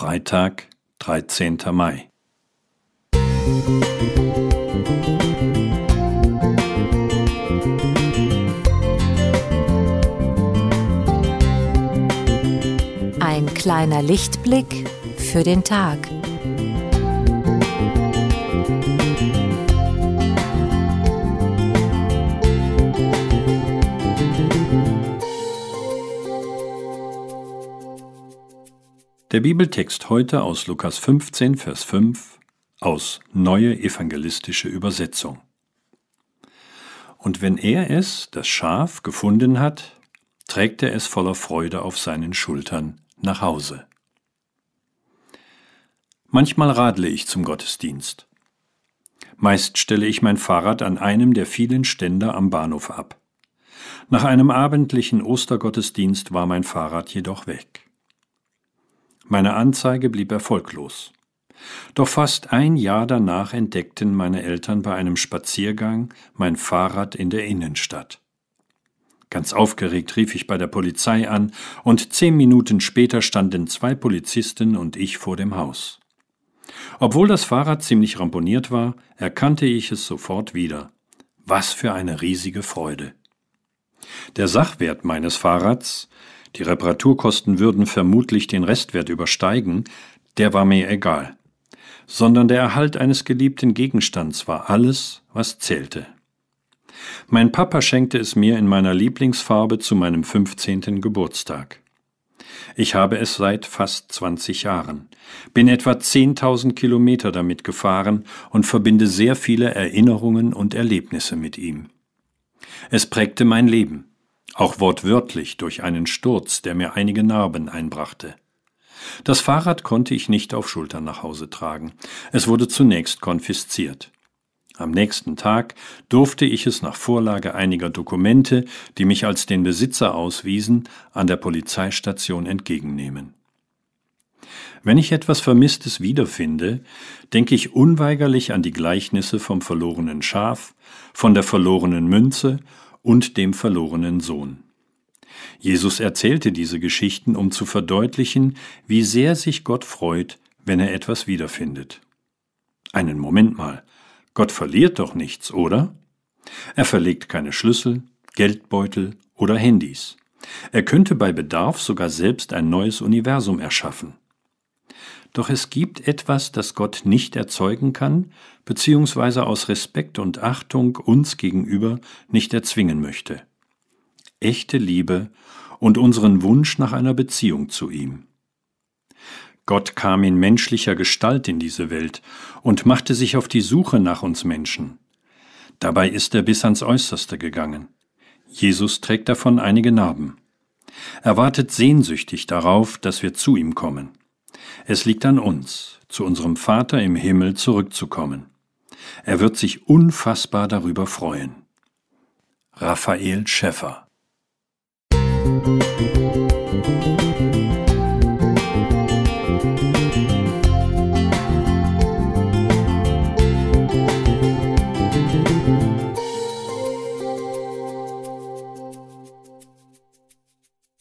Freitag, 13. Mai. Ein kleiner Lichtblick für den Tag. Der Bibeltext heute aus Lukas 15, Vers 5 aus Neue Evangelistische Übersetzung. Und wenn er es, das Schaf, gefunden hat, trägt er es voller Freude auf seinen Schultern nach Hause. Manchmal radle ich zum Gottesdienst. Meist stelle ich mein Fahrrad an einem der vielen Ständer am Bahnhof ab. Nach einem abendlichen Ostergottesdienst war mein Fahrrad jedoch weg. Meine Anzeige blieb erfolglos. Doch fast ein Jahr danach entdeckten meine Eltern bei einem Spaziergang mein Fahrrad in der Innenstadt. Ganz aufgeregt rief ich bei der Polizei an, und zehn Minuten später standen zwei Polizisten und ich vor dem Haus. Obwohl das Fahrrad ziemlich ramponiert war, erkannte ich es sofort wieder. Was für eine riesige Freude. Der Sachwert meines Fahrrads, die Reparaturkosten würden vermutlich den Restwert übersteigen, der war mir egal, sondern der Erhalt eines geliebten Gegenstands war alles, was zählte. Mein Papa schenkte es mir in meiner Lieblingsfarbe zu meinem 15. Geburtstag. Ich habe es seit fast 20 Jahren, bin etwa 10.000 Kilometer damit gefahren und verbinde sehr viele Erinnerungen und Erlebnisse mit ihm. Es prägte mein Leben, auch wortwörtlich durch einen Sturz, der mir einige Narben einbrachte. Das Fahrrad konnte ich nicht auf Schultern nach Hause tragen. Es wurde zunächst konfisziert. Am nächsten Tag durfte ich es nach Vorlage einiger Dokumente, die mich als den Besitzer auswiesen, an der Polizeistation entgegennehmen. Wenn ich etwas Vermisstes wiederfinde, denke ich unweigerlich an die Gleichnisse vom verlorenen Schaf, von der verlorenen Münze und dem verlorenen Sohn. Jesus erzählte diese Geschichten, um zu verdeutlichen, wie sehr sich Gott freut, wenn er etwas wiederfindet. Einen Moment mal, Gott verliert doch nichts, oder? Er verlegt keine Schlüssel, Geldbeutel oder Handys. Er könnte bei Bedarf sogar selbst ein neues Universum erschaffen. Doch es gibt etwas, das Gott nicht erzeugen kann, beziehungsweise aus Respekt und Achtung uns gegenüber nicht erzwingen möchte. Echte Liebe und unseren Wunsch nach einer Beziehung zu ihm. Gott kam in menschlicher Gestalt in diese Welt und machte sich auf die Suche nach uns Menschen. Dabei ist er bis ans Äußerste gegangen. Jesus trägt davon einige Narben. Er wartet sehnsüchtig darauf, dass wir zu ihm kommen. Es liegt an uns, zu unserem Vater im Himmel zurückzukommen. Er wird sich unfassbar darüber freuen. Raphael Schäffer